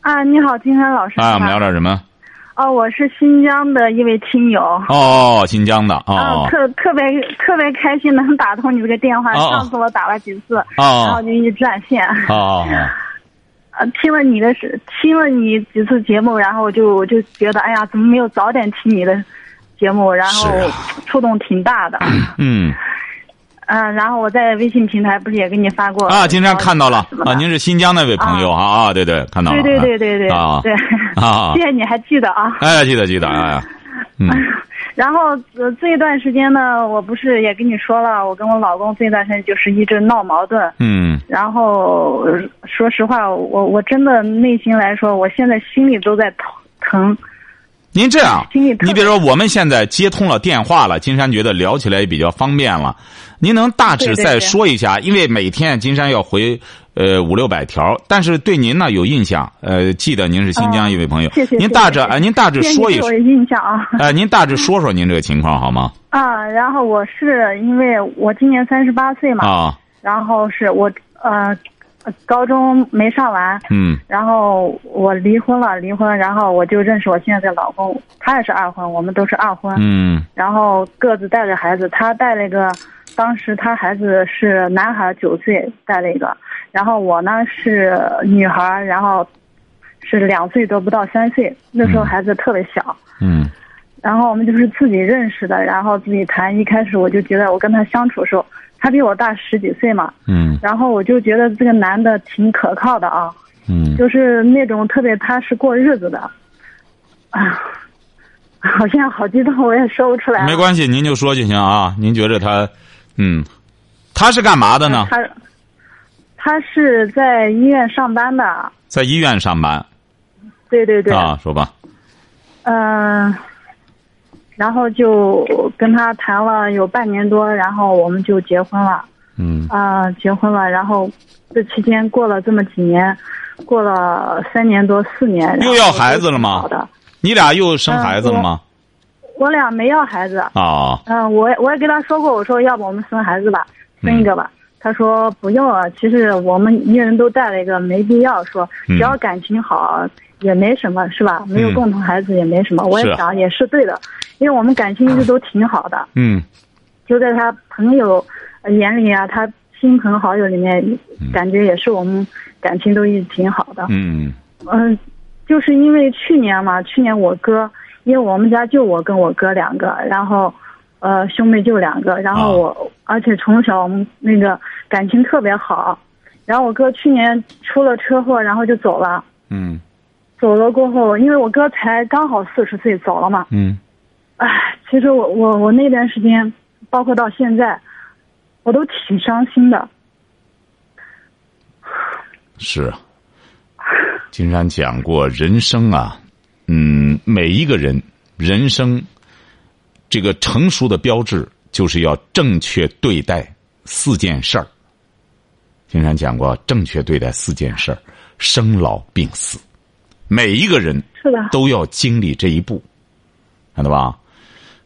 啊，你好，金山老师。啊，我们聊点什么？哦，我是新疆的一位听友。哦，新疆的哦。啊，特特别特别开心能打通你这个电话。哦上次我打了几次，哦然后就一直占线。哦哦 呃，听了你的是听了你几次节目，然后我就我就觉得，哎呀，怎么没有早点听你的节目？然后触动挺大的。嗯嗯、然后我在微信平台不是也给你发过啊，今天看到了啊，您是新疆那位朋友啊啊，对对，看到了。对对对对对啊对，啊谢谢你还记得啊。哎，记得记得哎，嗯然后呃这一段时间呢，我不是也跟你说了，我跟我老公这段时间就是一直闹矛盾。嗯然后呃说实话，我我真的内心来说，我现在心里都在疼疼。您这样你比如说我们现在接通了电话了，金山觉得聊起来也比较方便了。您能大致再对对对说一下？因为每天金山要回呃五六百条，但是对您呢有印象，呃，记得您是新疆一位朋友，哦谢谢您大致啊，您大致说一说我，印象啊。哎，您大致说说您这个情况好吗？啊，然后我是因为我今年三十八岁嘛，啊，然后是我呃呃高中没上完，嗯然后我离婚了，离婚，然后我就认识我现在的老公，他也是二婚，我们都是二婚。嗯然后各自带着孩子，他带了一个，当时他孩子是男孩，九岁带了一个，然后我呢是女孩，然后是两岁多不到三岁，那时候孩子特别小。嗯然后我们就是自己认识的，然后自己谈。一开始我就觉得我跟他相处的时候，他比我大十几岁嘛，嗯然后我就觉得这个男的挺可靠的啊，嗯，就是那种特别踏实过日子的，啊，好像好激动，我也说不出来。没关系，您就说就行啊。您觉着他，嗯，他是干嘛的呢？他他是在医院上班的，在医院上班对对对，啊，说吧。嗯、然后就跟他谈了有半年多，然后我们就结婚了。嗯啊、结婚了，然后这期间过了这么几年，过了三年多四年，又要孩子了吗好的，你俩又生孩子了吗？我俩没要孩子。啊，嗯、我我也跟他说过，我说要不我们生孩子吧，生一个吧。他说不用啊，其实我们一人都带了一个，没必要说，嗯只要感情好也没什么，是吧？没有嗯共同孩子也没什么。我也想也是对的，因为我们感情一直都挺好的，嗯。就在他朋友呃眼里啊，他亲朋好友里面，感觉也是我们感情都一直挺好的。嗯。嗯，就是因为去年嘛，去年我哥，因为我们家就我跟我哥两个，然后，呃，兄妹就两个，然后我，而且从小我们那个感情特别好，然后我哥去年出了车祸，然后就走了，嗯走了过后，因为我哥才刚好四十岁走了嘛，嗯唉，其实我我我那段时间，包括到现在，我都挺伤心的。是啊。金山讲过，人生啊，嗯，每一个人人生这个成熟的标志，就是要正确对待四件事儿。金山讲过，正确对待四件事儿：生老病死。每一个人是的，都要经历这一步，看到吧？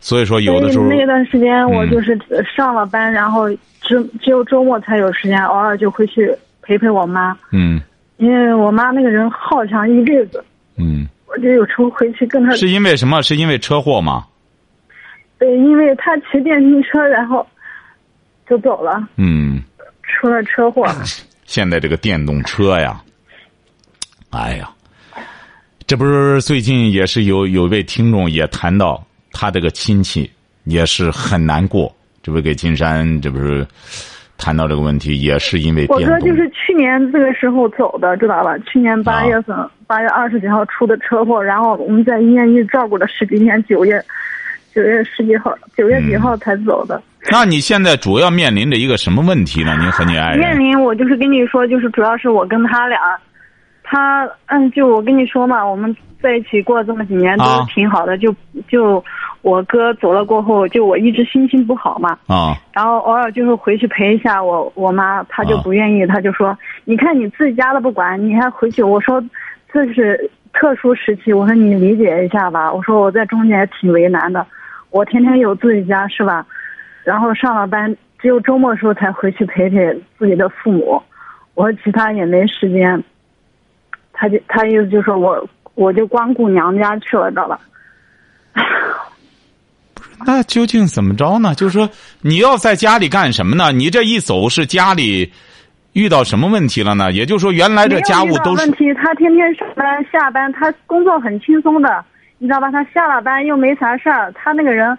所以说，有的时候那段时间我嗯就是上了班，然后只只有周末才有时间，偶尔就回去陪陪我妈，嗯因为我妈那个人好强一辈子，嗯，我就有时候回去跟她，是因为什么？是因为车祸吗？对，因为她骑电瓶车，然后就走了，嗯，出了车祸。现在这个电动车呀，哎呀，这不是最近也是有有位听众也谈到他这个亲戚也是很难过，这不给金山这不是谈到这个问题，也是因为我。哥就是去年这个时候走的，知道吧？去年八月份，八、月二十几号出的车祸，然后我们在医院一直照顾了十几天，九月九月十几号，九月几号才走的。那你现在主要面临着一个什么问题呢？您和你爱人？面临我就是跟你说，就是主要是我跟他俩，他他嗯，就我跟你说嘛，我们在一起过了这么几年都是挺好的，就就我哥走了过后，就我一直心情不好嘛，啊。然后偶尔就是回去陪一下我我妈，她就啊不愿意，她就说，你看你自己家都不管，你还回去，我说这是特殊时期，我说你理解一下吧，我说我在中间也挺为难的，我天天有自己家是吧，然后上了班只有周末的时候才回去陪陪自己的父母，我说其他也没时间，他就他意思就说我我就光顾娘家去了，知道吧？那究竟怎么着呢？就是说，你要在家里干什么呢？你这一走是家里遇到什么问题了呢？也就是说，原来这家务都是问题，他天天上班下班，他工作很轻松的，你知道吧？他下了班又没啥事儿，他那个人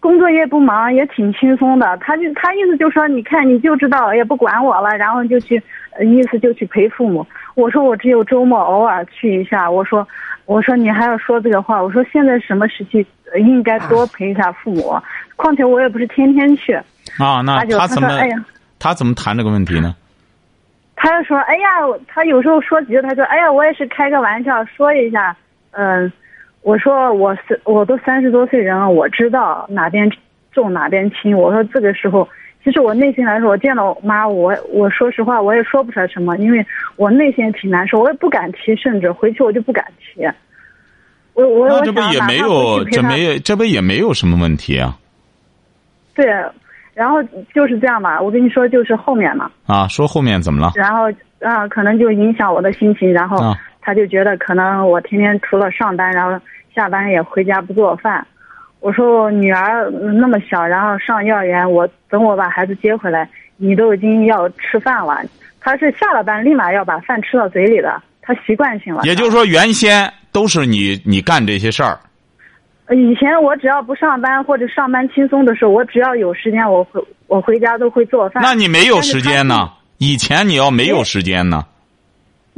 工作也不忙，也挺轻松的。他就他意思就说，你看你就知道也不管我了，然后就去，呃意思就去陪父母。我说我只有周末偶尔去一下。我说我说你还要说这个话？我说现在什么时期呃应该多陪一下父母，况且我也不是天天去。啊。那他怎么说哎呀。他怎么谈这个问题呢？他就说：“哎呀，他有时候说急了，他说：‘哎呀，我也是开个玩笑说一下。’嗯，我说我是我都三十多岁人了，我知道哪边重哪边轻。我说这个时候，其实我内心来说，我见到我妈，我我说实话，我也说不出来什么，因为我内心也挺难受，我也不敢提，甚至回去我就不敢提。我我这不也没有这没这不也没有什么问题啊？对，然后就是这样吧。我跟你说，就是后面嘛。啊，说后面怎么了？然后啊、可能就影响我的心情，然后啊他就觉得可能我天天除了上班，然后下班也回家不做饭。我说我女儿那么小，然后上幼儿园，我等我把孩子接回来，你都已经要吃饭了。他是下了班立马要把饭吃到嘴里的，他习惯性了。也就是说，原先都是你你干这些事儿以前我只要不上班或者上班轻松的时候，我只要有时间，我回我回家都会做饭。那你没有时间呢？以前你要没有时间呢？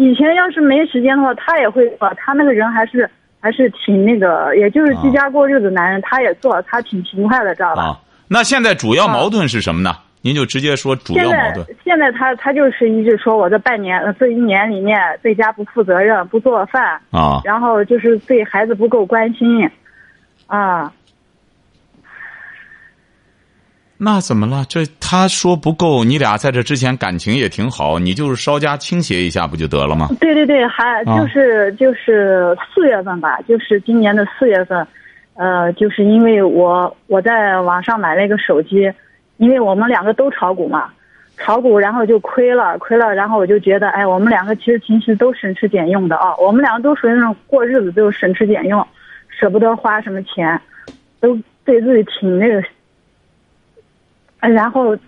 以前要是没时间的话，他也会做。他那个人还是还是挺那个，也就是居家过日子男人，他也做，他挺勤快的，知道吧？啊，那现在主要矛盾是什么呢？您就直接说主要矛盾。现在他他就是一直说我这半年呃这一年里面在家不负责任，不做饭，啊，然后就是对孩子不够关心，啊，那怎么了？这他说不够，你俩在这之前感情也挺好，你就是稍加倾斜一下不就得了吗？对对对，还啊就是就是四月份吧，就是今年的四月份，呃，就是因为我我在网上买了一个手机，因为我们两个都炒股嘛，炒股然后就亏了，亏了，然后我就觉得，哎，我们两个其实平时都省吃俭用的啊，我们两个都属于那种过日子都省吃俭用，舍不得花什么钱，都对自己挺那个，呃然后。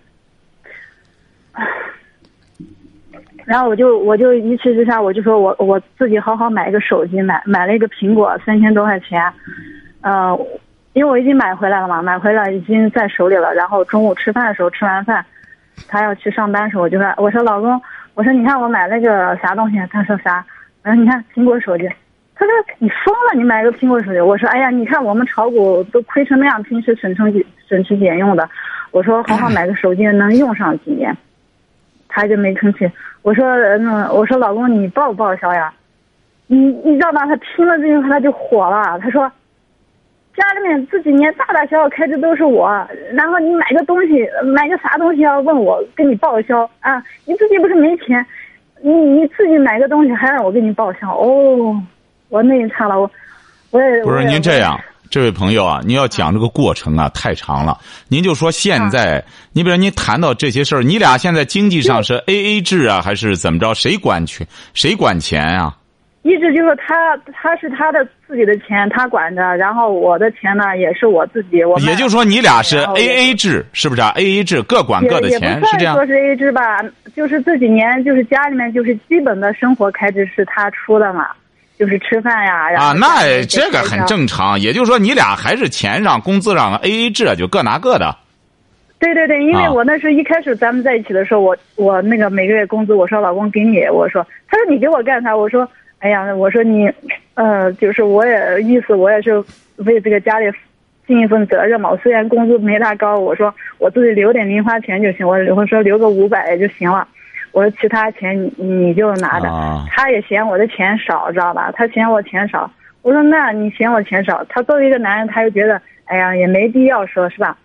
然后我就我就一气之下，我就说我我自己好好买一个手机，买买了一个苹果，三千多块钱，呃，因为我已经买回来了嘛，买回来已经在手里了。然后中午吃饭的时候，吃完饭，他要去上班的时候，我就说我说老公，我说你看我买了个啥东西？他说啥？我说你看苹果手机。他说你疯了，你买个苹果手机？我说哎呀，你看我们炒股都亏成那样，平时省吃省吃俭用的。我说好好买个手机能用上几年。他就没吭气。我说，嗯，我说老公，你报不报销呀？你你知道吧？他听了这句话他就火了。他说，家里面这几年大大小小开支都是我，然后你买个东西，买个啥东西要问我给你报销啊？你自己不是没钱，你你自己买个东西还让我给你报销？哦，我那一刹那我我也不是也您这样，这位朋友啊，您要讲这个过程啊，太长了。您就说现在，你比如您谈到这些事儿，你俩现在经济上是 A A 制啊，还是怎么着？谁管钱？谁管钱啊？一直就是他，他是他的自己的钱，他管着，然后我的钱呢也是我自己。我也就是说，你俩是 A A 制，是不是啊？A A 制，各管各的钱，是这样说。是 A A 制吧，就是这几年就是家里面就是基本的生活开支是他出的嘛，就是吃饭呀，然后啊，那这个很。正常。也就是说，你俩还是钱上、工资上 A A 制，就各拿各的。对对对，因为啊我那时候一开始咱们在一起的时候，我我那个每个月工资，我说老公给你，我说，他说你给我干啥？我说，哎呀，我说你，呃，就是我也意思我也是为这个家里尽一份责任嘛。我虽然工资没他高，我说我自己留点零花钱就行，我我说留个五百就行了。我说其他钱你你就拿着。啊他也嫌我的钱少，知道吧？他嫌我钱少。我说那你嫌我钱少，他作为一个男人，他又觉得哎呀也没必要说，是吧？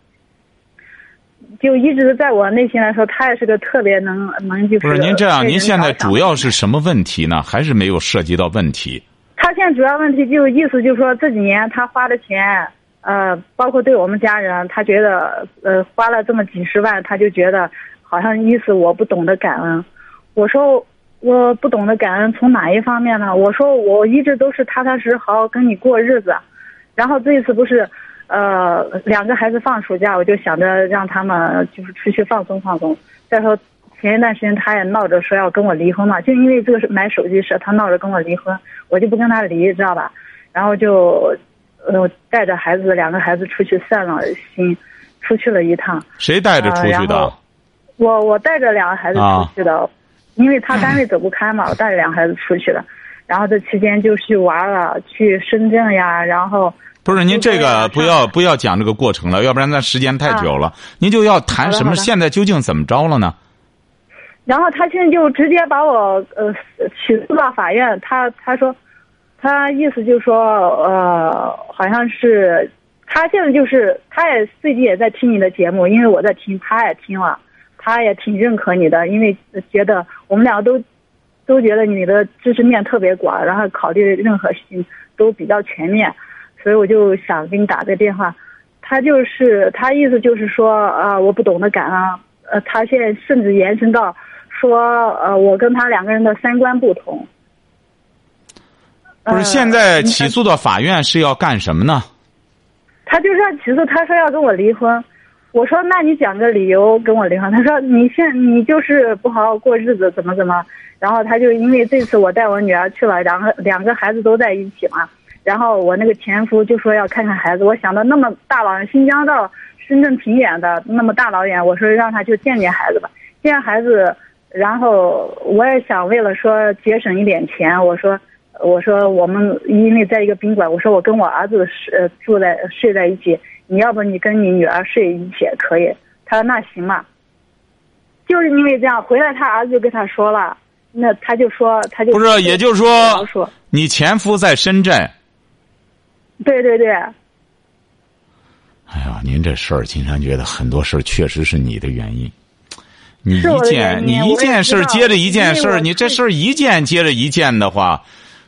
就一直在我内心来说，他也是个特别能能就是。不是您这样，您现在主要是什么问题呢？还是没有涉及到问题？他现在主要问题就意思就是说这几年他花的钱，呃，包括对我们家人，他觉得呃花了这么几十万，他就觉得好像意思我不懂得感恩。我说我不懂得感恩，从哪一方面呢？我说我一直都是踏踏实实好好跟你过日子，然后这一次不是，呃，两个孩子放暑假，我就想着让他们就是出去放松放松。再说前一段时间他也闹着说要跟我离婚嘛，就因为这个是买手机事，他闹着跟我离婚，我就不跟他离，知道吧？然后就，呃，带着孩子两个孩子出去散了心，出去了一趟。谁带着出去的？我我带着两个孩子啊出去的，因为他单位走不开嘛，我带着两个孩子出去的。然后这期间就去玩了，去深圳呀，然后不是您这个不要不要讲这个过程了，要不然那时间太久了。您就要谈什么？现在究竟怎么着了呢？然后他现在就直接把我呃起诉到法院，他他说，他意思就是说呃好像是他现在就是他也最近也在听你的节目，因为我在听，他也听了，他也挺认可你的，因为觉得我们两个都都觉得你的知识面特别广，然后考虑任何事情都比较全面，所以我就想给你打个电话。他就是他意思就是说啊、我不懂得感恩，呃，他现在甚至延伸到说呃，我跟他两个人的三观不同。不是呃现在起诉到法院是要干什么呢？他就是要起诉，他说要跟我离婚。我说那你讲个理由跟我离婚。他说你现你就是不好好过日子，怎么怎么。然后他就因为这次我带我女儿去了，两个两个孩子都在一起嘛。然后我那个前夫就说要看看孩子，我想到那么大老远，新疆到深圳挺远的，那么大老远，我说让他去见见孩子吧，见见孩子。然后我也想为了说节省一点钱，我说我说我们因为在一个宾馆，我说我跟我儿子是住在睡在一起，你要不你跟你女儿睡一起也可以。他说那行嘛，就是因为这样，回来他儿子就跟他说了，那他就说他就不是，也就是说，你前夫在深圳。对对对，哎呀，您这事儿，金山觉得很多事儿确实是你的原因。你一件你一件事儿接着一件事你这事儿一件接着一件的话，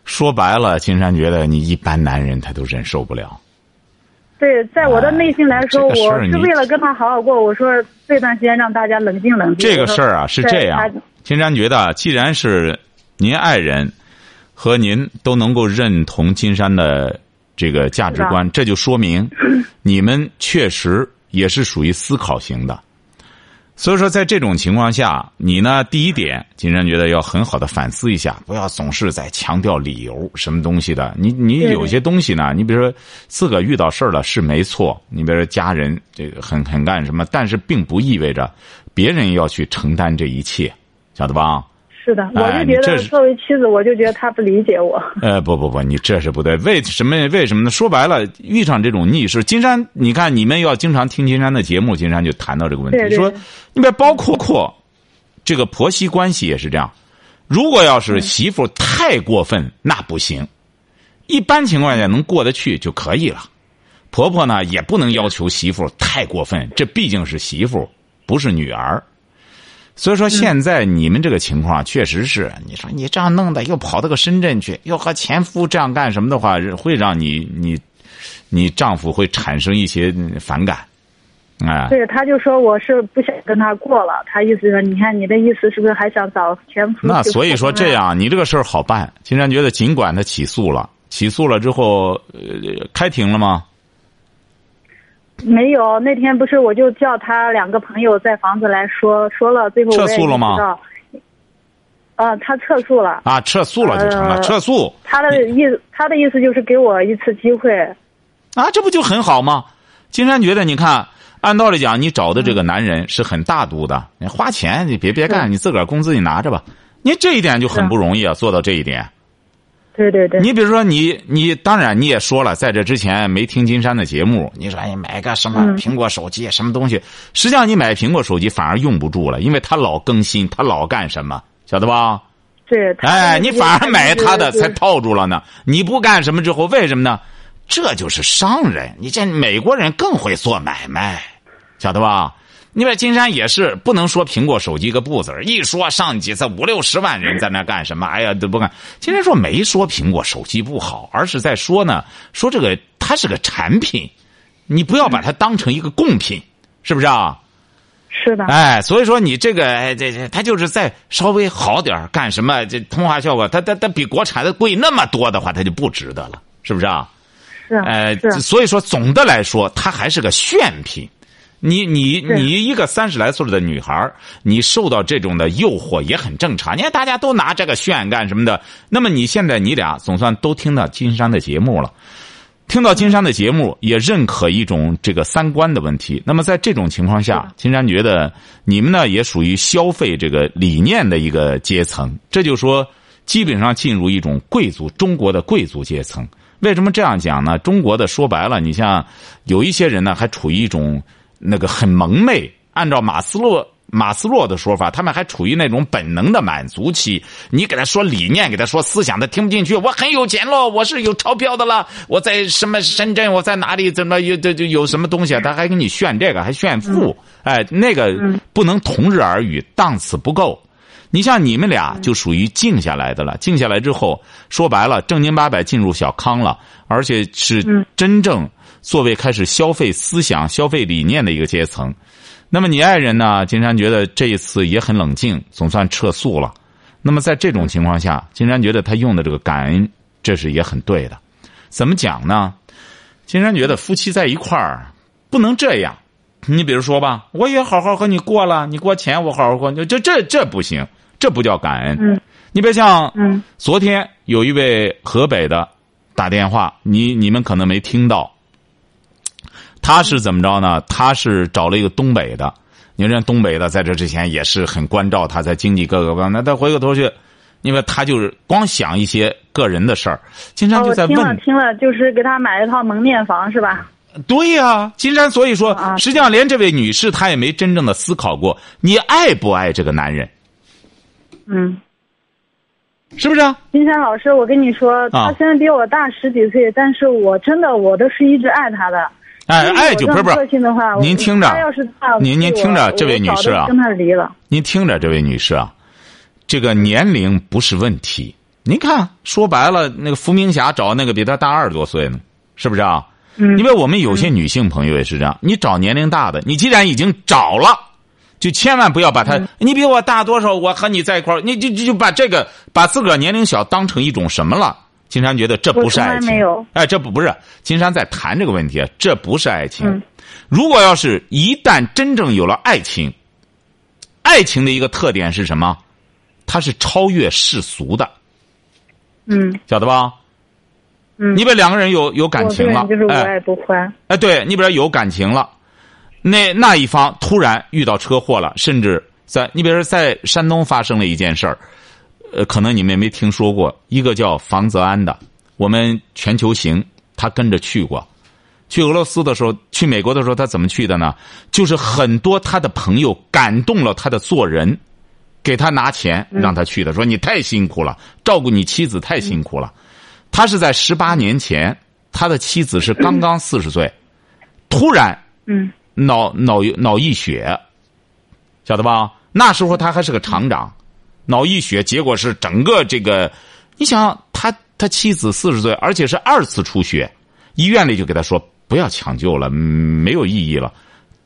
说白了，金山觉得你一般男人他都忍受不了。对，在我的内心来说，哎这个我是为了跟他好好过。我说这段时间让大家冷静冷静。这个事儿啊是这样，金山觉得，既然是您爱人和您都能够认同金山的这个价值观，这就说明 你们确实也是属于思考型的。所以说，在这种情况下，你呢，第一点，金山觉得要很好的反思一下，不要总是在强调理由什么东西的。你你有些东西呢，你比如说自个儿遇到事儿了是没错，你比如说家人这个很很干什么，但是并不意味着别人要去承担这一切，晓得吧？是的，我哎就觉得作为妻子，我就觉得他不理解我。呃，不不不，你这是不对。为什么？为什么呢？说白了，遇上这种逆事，金山，你看你们要经常听金山的节目，金山就谈到这个问题，对对说，你别包括括这个婆媳关系也是这样。如果要是媳妇太过分，那不行。一般情况下能过得去就可以了。婆婆呢也不能要求媳妇太过分，这毕竟是媳妇，不是女儿。所以说，现在你们这个情况确实是，你说你这样弄的，又跑到个深圳去，又和前夫这样干什么的话，会让你你你丈夫会产生一些反感，哎，对，他就说我是不想跟他过了，他意思说，你看你的意思是不是还想找前夫？那所以说这。样，你这个事儿好办。金山觉得，尽管他起诉了，起诉了之后，呃，开庭了吗？没有，那天不是我就叫他两个朋友在房子来说说了，最后撤诉了吗？啊，他撤诉了。啊，撤诉了就成了，呃撤诉他的意他的意思就是给我一次机会。啊，这不就很好吗？金山觉得，你看，按道理讲，你找的这个男人是很大度的，你花钱你别别干，你自个儿工资你拿着吧。你这一点就很不容易啊，做到这一点。对对对。你比如说，你你当然你也说了，在这之前没听金山的节目，你说哎买个什么苹果手机什么东西，实际上你买苹果手机反而用不住了，因为它老更新，它老干什么，晓得吧？对。哎，你反而买他的才套住了呢。你不干什么之后，为什么呢？这就是商人。你这美国人更会做买卖，晓得吧？你说金山也是不能说苹果手机个不字一说上几次五六十万人在那干什么？哎呀，都不干。金山说没说苹果手机不好，而是在说呢，说这个它是个产品，你不要把它当成一个贡品，是不是啊？是的。哎，所以说你这个这这，它就是再稍微好点干什么？这通话效果，它它它比国产的贵那么多的话，它就不值得了，是不是啊？是。哎，所以说总的来说，它还是个炫品。你你你一个三十来岁的女孩你受到这种的诱惑也很正常。你看大家都拿这个炫干什么的，那么你现在你俩总算都听到金山的节目了，听到金山的节目也认可一种这个三观的问题。那么在这种情况下，金山觉得你们呢也属于消费这个理念的一个阶层，这就说基本上进入一种贵族中国的贵族阶层。为什么这样讲呢？中国的说白了，你像有一些人呢还处于一种。那个很蒙昧，按照马斯洛马斯洛的说法，他们还处于那种本能的满足期。你给他说理念，给他说思想，他听不进去。我很有钱喽，我是有钞票的了，我在什么深圳，我在哪里，怎么有这这有什么东西？他还给你炫这个，还炫富。哎，那个不能同日而语，档次不够。你像你们俩就属于静下来的了，静下来之后，说白了，正经八百进入小康了，而且是真正。作为开始消费思想、消费理念的一个阶层，那么你爱人呢？金山觉得这一次也很冷静，总算撤诉了。那么在这种情况下，金山觉得他用的这个感恩，这是也很对的。怎么讲呢？金山觉得夫妻在一块儿不能这样。你比如说吧，我也好好和你过了，你给我钱，我好好过，这这这不行，这不叫感恩。嗯。你别像，嗯，昨天有一位河北的打电话，你你们可能没听到。他是怎么着呢？他是找了一个东北的，你说东北的在这之前也是很关照他，在经济各个方面。那他回过头去，因为他就是光想一些个人的事儿，金山就在问。听了听了，就是给他买了一套蒙面房是吧？对呀，金山。所以说，实际上连这位女士她也没真正的思考过，你爱不爱这个男人？嗯，是不是啊？金山老师，我跟你说，他虽然比我大十几岁，但是我真的我都是一直爱他的。哎爱，就不是不是，您听着，您您听着，这位女士啊，跟他离了。您听着，这位女士啊，这个年龄不是问题。您看，说白了，那个伏明霞找那个比她大二十多岁呢，是不是啊？嗯。因为我们有些女性朋友也是这样，你找年龄大的，你既然已经找了，就千万不要把他，你比我大多少，我和你在一块儿，你就就就把这个把自个儿年龄小当成一种什么了。金山觉得这不是爱情，哎，这不不是金山在谈这个问题，这不是爱情。如果要是一旦真正有了爱情，爱情的一个特点是什么？它是超越世俗的。嗯，晓得吧？嗯，你把两个人有有感情了，就是无爱不欢。哎，对你比如有感情了，那那一方突然遇到车祸了，甚至在你比如说在山东发生了一件事儿。呃，可能你们也没听说过一个叫房泽安的，我们全球行他跟着去过，去俄罗斯的时候，去美国的时候，他怎么去的呢？就是很多他的朋友感动了他的做人，给他拿钱让他去的，说你太辛苦了，照顾你妻子太辛苦了。他是在十八年前，他的妻子是刚刚四十岁，突然嗯脑脑脑溢血，晓得吧？那时候他还是个厂长。脑溢血，结果是整个这个，你想他他妻子四十岁，而且是二次出血，医院里就给他说不要抢救了，没有意义了。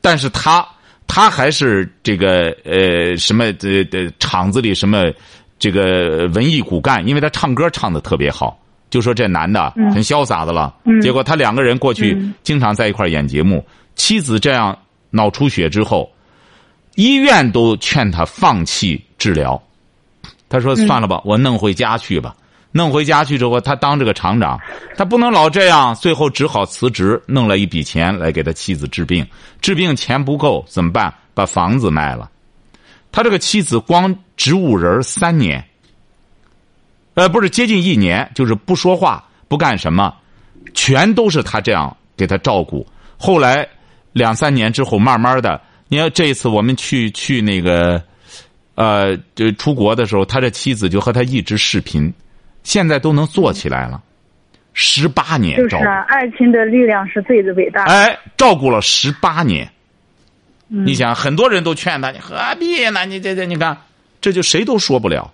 但是他他还是这个呃什么呃呃厂子里什么这个文艺骨干，因为他唱歌唱的特别好，就说这男的很潇洒的了。结果他两个人过去经常在一块演节目，妻子这样脑出血之后，医院都劝他放弃治疗。他说：“算了吧，我弄回家去吧。弄回家去之后，他当这个厂长，他不能老这样。最后只好辞职，弄了一笔钱来给他妻子治病。治病钱不够怎么办？把房子卖了。他这个妻子光植物人三年，呃，不是接近一年，就是不说话，不干什么，全都是他这样给他照顾。后来两三年之后，慢慢的，你看这一次我们去去那个，呃，就出国的时候，他的妻子就和他一直视频，现在都能做起来了，十八年就是爱情的力量是最的伟大的。哎，照顾了十八年。嗯你想，很多人都劝他，你何必呢？你这这，你看，这就谁都说不了，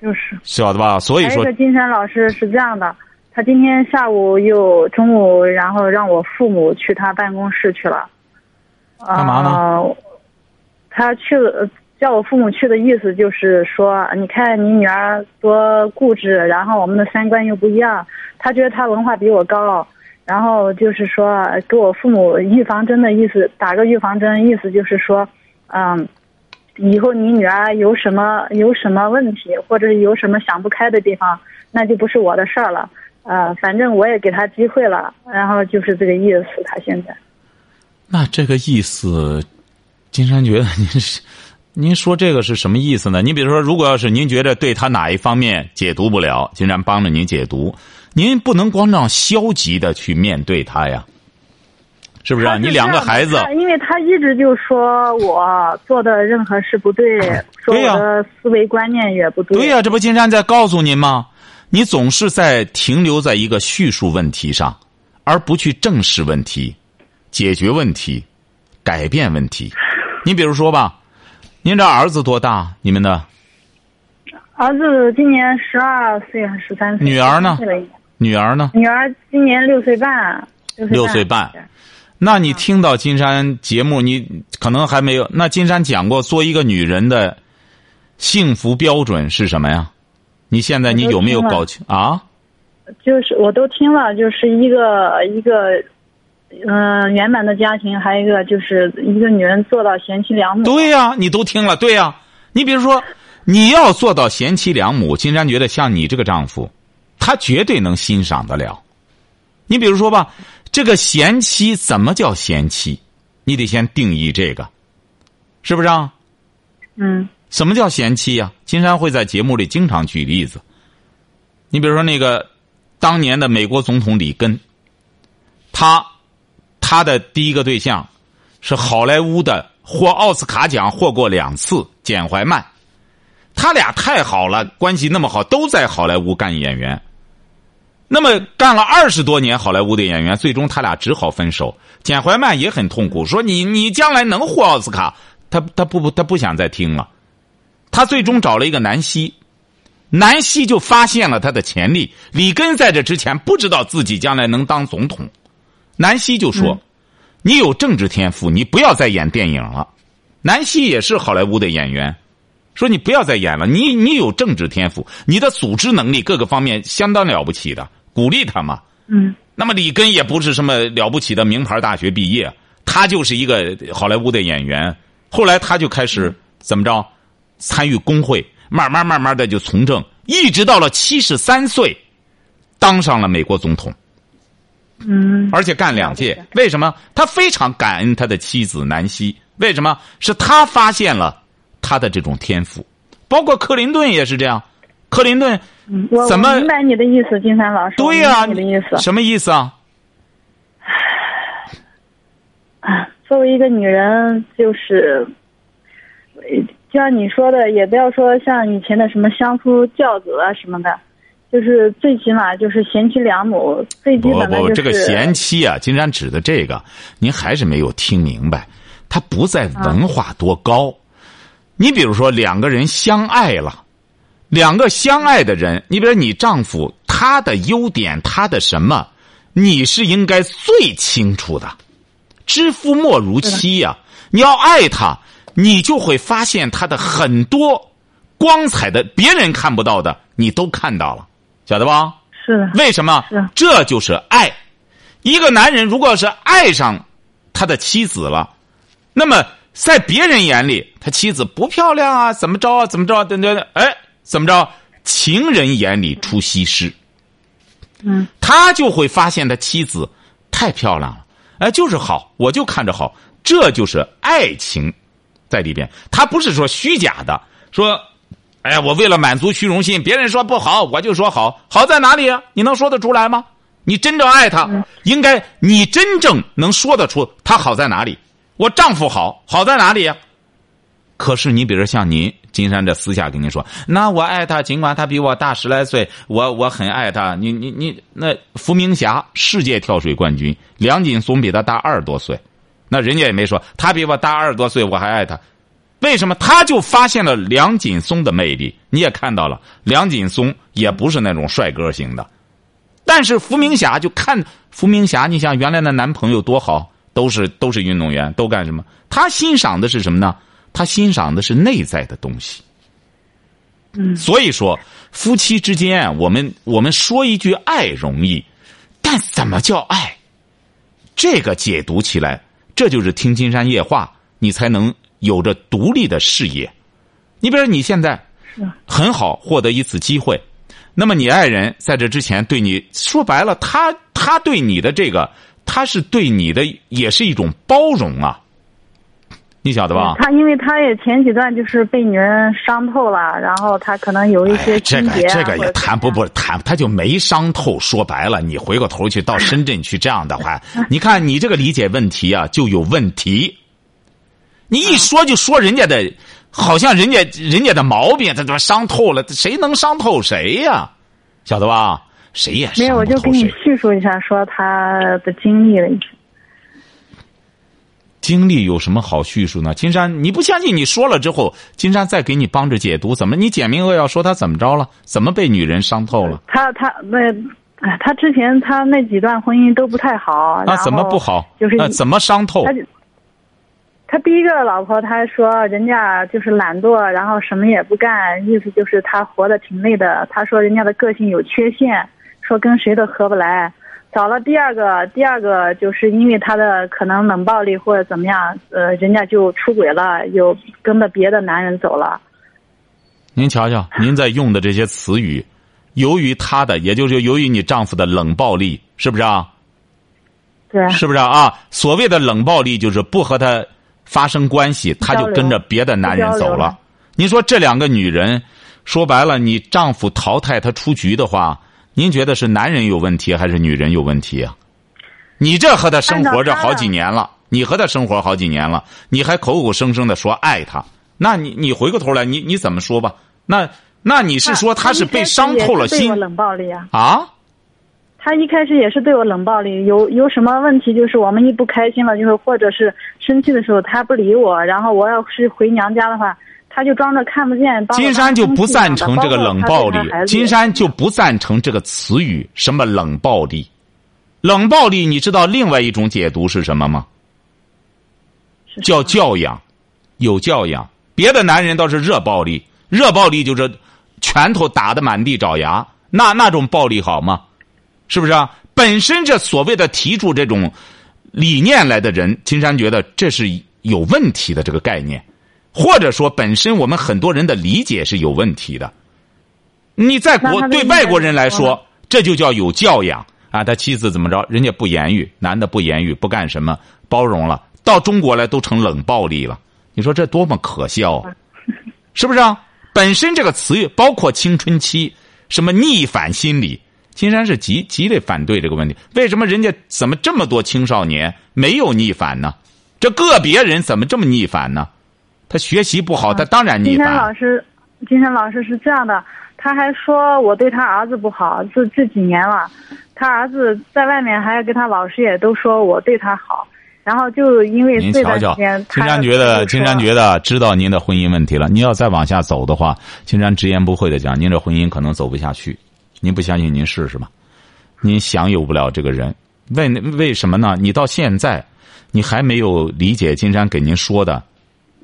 就是。晓得吧？所以说金山老师是这样的，他今天下午又中午，然后让我父母去他办公室去了。干嘛呢呃他去了，叫我父母去的意思就是说，你看你女儿多固执，然后我们的三观又不一样，他觉得他文化比我高。然后就是说，给我父母预防针的意思，打个预防针，意思就是说，嗯，以后你女儿有什么有什么问题，或者有什么想不开的地方，那就不是我的事儿了。呃，反正我也给他机会了，然后就是这个意思。他现在，那这个意思，金山觉得您是，您说这个是什么意思呢？你比如说，如果要是您觉得对他哪一方面解读不了，金山帮着您解读，您不能光这样消极的去面对他呀，是不是啊？你两个孩子，因为他一直就说我做的任何事不对，说我的思维观念也不对。对呀、这不金山在告诉您吗？你总是在停留在一个叙述问题上，而不去正视问题、解决问题、改变问题。你比如说吧，您这儿子多大？你们的儿子今年十二岁还是十三岁？女儿呢13岁了已经女儿呢？女儿今年六岁半。六岁半那你听到金山节目，你可能还没有。那金山讲过，做一个女人的幸福标准是什么呀？你现在你有没有搞清啊？就是我都听了，就是一个一个，嗯、圆满的家庭，还有一个就是一个女人做到贤妻良母。对呀、你都听了，对呀、你比如说，你要做到贤妻良母，金山觉得像你这个丈夫，他绝对能欣赏得了。你比如说吧，这个贤妻怎么叫贤妻？你得先定义这个，是不是啊？嗯什么叫贤妻呀、金山会在节目里经常举例子。你比如说那个当年的美国总统里根，他他的第一个对象是好莱坞的获奥斯卡奖获过两次简怀曼，他俩太好了，关系那么好，都在好莱坞干演员。那么干了二十多年好莱坞的演员，最终他俩只好分手。简怀曼也很痛苦，说你你将来能获奥斯卡，他他不不他不想再听了。他最终找了一个南希，南希就发现了他的潜力。里根在这之前不知道自己将来能当总统，南希就说：“你有政治天赋，你不要再演电影了。”南希也是好莱坞的演员，说你不要再演了，你你有政治天赋，你的组织能力各个方面相当了不起的，鼓励他嘛。嗯那么里根也不是什么了不起的名牌大学毕业，他就是一个好莱坞的演员。后来他就开始怎么着，参与工会，慢慢慢慢的就从政，一直到了七十三岁，当上了美国总统，嗯而且干两届。为什么？他非常感恩他的妻子南希。为什么？是他发现了他的这种天赋，包括克林顿也是这样。克林顿怎么明白你的意思，金山老师。对呀、我明白你的意思。什么意思啊？啊，作为一个女人，就是，呃就像你说的，也不要说像以前的什么相夫教子啊什么的，就是最起码就是贤妻良母，最基本的就是这个贤妻啊，金山指的这个，您还是没有听明白。他不在文化多高，你比如说两个人相爱了，两个相爱的人，你比如说你丈夫他的优点，他的什么，你是应该最清楚的。知夫莫如妻呀、你要爱他，你就会发现他的很多光彩的，别人看不到的，你都看到了，晓得吧？是的，为什么是？这就是爱。一个男人如果是爱上他的妻子了，那么在别人眼里，他妻子不漂亮啊，怎么着啊，怎么着啊，等等，哎，怎么着？情人眼里出西施，嗯他就会发现他妻子太漂亮了，哎，就是好，我就看着好，这就是爱情在里边。他不是说虚假的，说哎呀，我为了满足虚荣心，别人说不好，我就说好，好在哪里啊？你能说得出来吗？你真正爱他，应该你真正能说得出他好在哪里？我丈夫好，好在哪里呀？可是你比如像您，金山这私下跟您说，那我爱他，尽管他比我大十来岁，我我很爱他。你你你，那伏明霞世界跳水冠军，梁锦松比他大二十多岁，那人家也没说他比我大二十多岁，我还爱他。为什么他就发现了梁锦松的魅力？你也看到了，梁锦松也不是那种帅哥型的，但是伏明霞就看伏明霞，你想原来的男朋友多好，都是都是运动员，都干什么？他欣赏的是什么呢？他欣赏的是内在的东西。嗯，所以说夫妻之间，我们我们说一句爱容易，但怎么叫爱？这个解读起来，这就是听金山夜话，你才能。有着独立的事业，你比如说你现在很好获得一次机会，那么你爱人在这之前对你说白了，他他对你的这个，他是对你的也是一种包容啊，你晓得吧？他因为他也前几段就是被女人伤透了，然后他可能有一些这个这个也谈不不谈，他就没伤透。说白了，你回过头去到深圳去这样的话，你看你这个理解问题啊就有问题。你一说就说人家的，好像人家人家的毛病，他他妈伤透了，谁能伤透谁呀？晓得吧？谁也没有，我就给你叙述一下，说他的经历了一下。经历有什么好叙述呢？金山，你不相信？你说了之后，金山再给你帮着解读。怎么？你简明扼要说他怎么着了？怎么被女人伤透了？他他那，哎，他之前他那几段婚姻都不太好。那怎么不好？就是那怎么伤透？他第一个老婆，他说人家就是懒惰，然后什么也不干，意思就是他活得挺累的。他说人家的个性有缺陷，说跟谁都合不来。找了第二个，第二个就是因为他的可能冷暴力或者怎么样，呃，人家就出轨了，又跟着别的男人走了。您瞧瞧，您在用的这些词语，由于他的，也就是由于你丈夫的冷暴力，是不是啊？对。是不是啊？所谓的冷暴力，就是不和他。发生关系，他就跟着别的男人走了。您说这两个女人，说白了，你丈夫淘汰她出局的话，您觉得是男人有问题还是女人有问题啊？你这和他生活这好几年了，你和他生活好几年了，你还口口声声的说爱他，那你你回过头来，你你怎么说吧？那那你是说他是被伤透了心？对我冷暴力啊？啊？他一开始也是对我冷暴力，有有什么问题就是我们一不开心了，就是或者是生气的时候，他不理我，然后我要是回娘家的话，他就装着看不见。金山就不赞成这个冷暴力，金山就不赞成这个词语，什么冷暴力？冷暴力，你知道另外一种解读是什么吗？叫教养，有教养。别的男人倒是热暴力，热暴力就是拳头打得满地找牙，那那种暴力好吗？是不是啊？本身这所谓的提出这种理念来的人，金山觉得这是有问题的这个概念，或者说本身我们很多人的理解是有问题的。你在国对外国人来说，这就叫有教养啊！他妻子怎么着，人家不言语，男的不言语，不干什么，包容了。到中国来都成冷暴力了，你说这多么可笑，是不是啊？本身这个词语包括青春期，什么逆反心理。金山是极极力反对这个问题。为什么人家怎么这么多青少年没有逆反呢？这个别人怎么这么逆反呢？他学习不好，他当然逆反。金山老师，金山老师是这样的，他还说我对他儿子不好，这这几年了，他儿子在外面还跟他老师也都说我对他好，然后就因为这段时间，金山觉得，金山觉得知道您的婚姻问题了。您要再往下走的话，金山直言不讳的讲，您这婚姻可能走不下去。您不相信，您试试吧。您享有不了这个人，为为什么呢？你到现在，你还没有理解金山给您说的，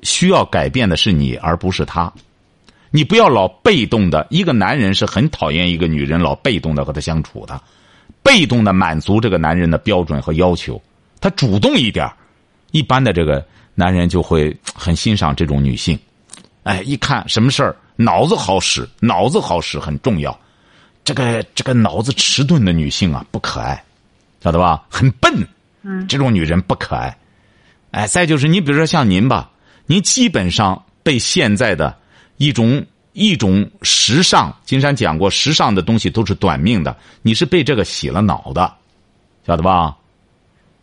需要改变的是你，而不是他。你不要老被动的，一个男人是很讨厌一个女人老被动的和他相处的，被动的满足这个男人的标准和要求。他主动一点，一般的这个男人就会很欣赏这种女性。哎，一看什么事儿，脑子好使，脑子好使很重要。这个这个脑子迟钝的女性啊，不可爱，晓得吧？很笨，嗯，这种女人不可爱。哎，再就是你比如说像您吧，您基本上被现在的一种一种时尚。金山讲过，时尚的东西都是短命的。你是被这个洗了脑的，晓得吧？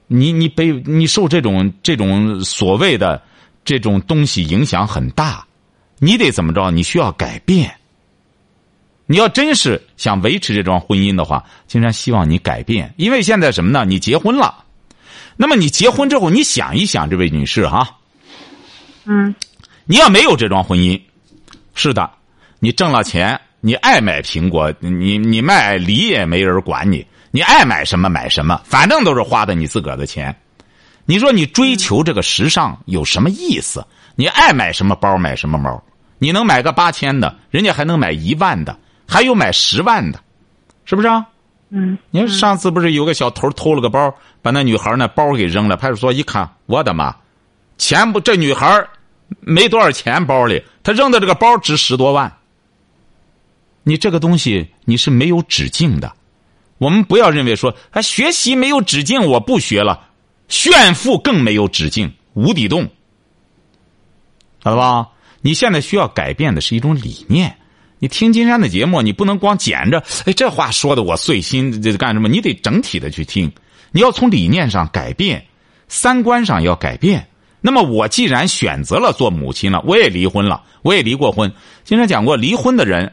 你你被你受这种这种所谓的这种东西影响很大，你得怎么着？你需要改变。你要真是想维持这桩婚姻的话，金山希望你改变，因为现在什么呢？你结婚了，那么你结婚之后，你想一想，这位女士哈，嗯，你要没有这桩婚姻，是的，你挣了钱，你爱买苹果，你你卖梨也没人管你，你爱买什么买什么，反正都是花的你自个儿的钱。你说你追求这个时尚有什么意思？你爱买什么包买什么包，你能买个八千的，人家还能买一万的。还有买十万的，是不是啊？嗯，你看上次不是有个小偷偷了个包，把那女孩那包给扔了。派出所一看，我的妈，钱不？这女孩没多少钱包里，他扔的这个包值十多万。你这个东西你是没有止境的。我们不要认为说，啊，学习没有止境，我不学了。炫富更没有止境，无底洞，晓得吧？你现在需要改变的是一种理念。你听金山的节目，你不能光捡着。哎，这话说的我碎心，这干什么？你得整体的去听。你要从理念上改变，三观上要改变。那么，我既然选择了做母亲了，我也离婚了，我也离过婚。经常讲过，离婚的人，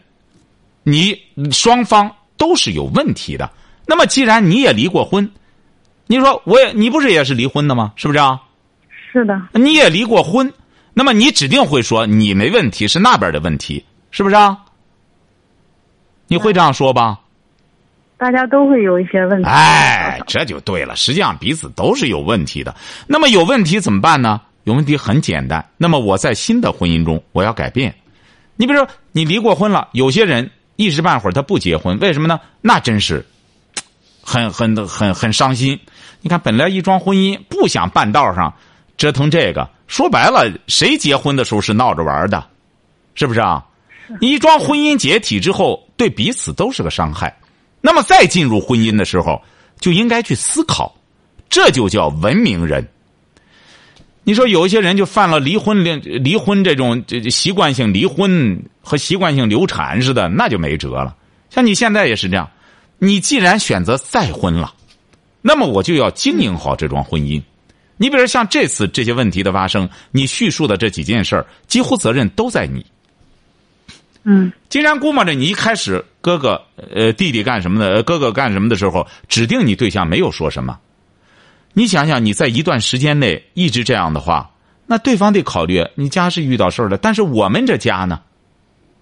你双方都是有问题的。那么，既然你也离过婚，你说我也，你不是也是离婚的吗？是不是啊？是的。你也离过婚，那么你指定会说你没问题，是那边的问题，是不是啊？你会这样说吧？大家都会有一些问题。哎，这就对了。实际上彼此都是有问题的。那么有问题怎么办呢？有问题很简单。那么我在新的婚姻中，我要改变。你比如说，你离过婚了，有些人一时半会儿他不结婚，为什么呢？那真是很很很很伤心。你看，本来一桩婚姻不想半道上折腾这个，说白了，谁结婚的时候是闹着玩的？是不是啊？一桩婚姻解体之后，对彼此都是个伤害。那么再进入婚姻的时候，就应该去思考，这就叫文明人。你说有一些人就犯了离婚、离离婚这种这习惯性离婚和习惯性流产似的，那就没辙了。像你现在也是这样，你既然选择再婚了，那么我就要经营好这桩婚姻。你比如像这次这些问题的发生，你叙述的这几件事儿，几乎责任都在你。嗯，金山估摸着你一开始哥哥呃弟弟干什么的，哥哥干什么的时候，指定你对象没有说什么。你想想，你在一段时间内一直这样的话，那对方得考虑你家是遇到事儿了，但是我们这家呢，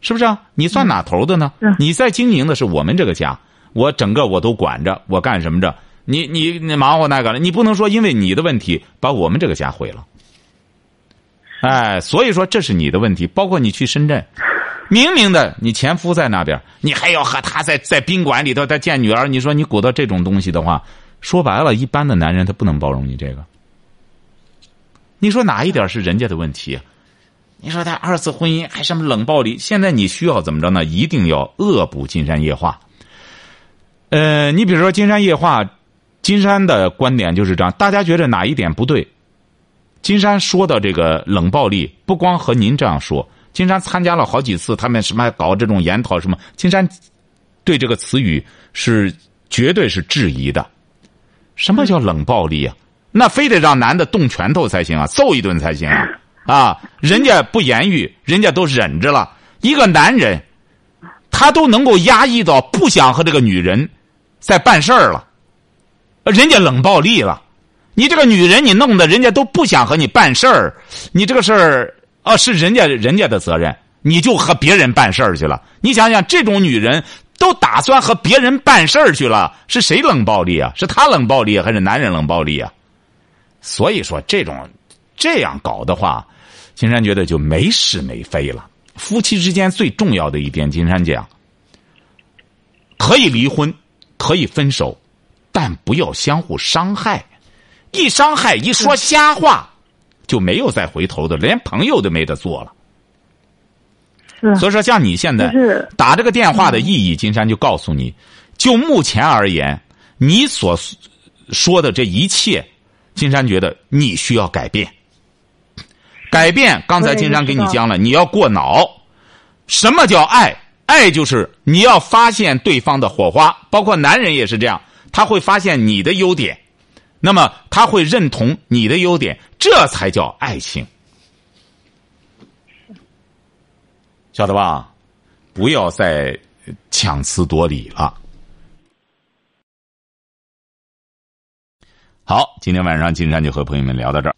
是不是？啊？你算哪头的呢？你在经营的是我们这个家，我整个我都管着，我干什么着？你你你忙活那个了，你不能说因为你的问题把我们这个家毁了。哎，所以说这是你的问题，包括你去深圳。明明的，你前夫在那边，你还要和他在在宾馆里头他见女儿，你说你鼓捣这种东西的话，说白了，一般的男人他不能包容你这个。你说哪一点是人家的问题？你说他二次婚姻还什么冷暴力？现在你需要怎么着呢？一定要恶补金山夜话。呃，你比如说金山夜话，金山的观点就是这样。大家觉得哪一点不对？金山说的这个冷暴力，不光和您这样说。金山参加了好几次，他们什么搞这种研讨什么？金山对这个词语是绝对是质疑的。什么叫冷暴力啊？那非得让男的动拳头才行啊，揍一顿才行啊！啊，人家不言语，人家都忍着了。一个男人，他都能够压抑到不想和这个女人在办事儿了，人家冷暴力了。你这个女人，你弄得人家都不想和你办事儿，你这个事儿。啊，是人家人家的责任，你就和别人办事儿去了。你想想，这种女人都打算和别人办事儿去了，是谁冷暴力啊？是她冷暴力还是男人冷暴力啊？所以说，这种这样搞的话，金山觉得就没是没非了。夫妻之间最重要的一点，金山讲，可以离婚，可以分手，但不要相互伤害。一伤害，一说瞎话。就没有再回头的，连朋友都没得做了。所以说，像你现在打这个电话的意义，金山就告诉你，就目前而言，你所说的这一切，金山觉得你需要改变。改变，刚才金山给你讲了，你要过脑，什么叫爱？爱就是你要发现对方的火花，包括男人也是这样，他会发现你的优点，那么他会认同你的优点，这才叫爱情，晓得吧？不要再强词夺理了。好，今天晚上金山就和朋友们聊到这儿。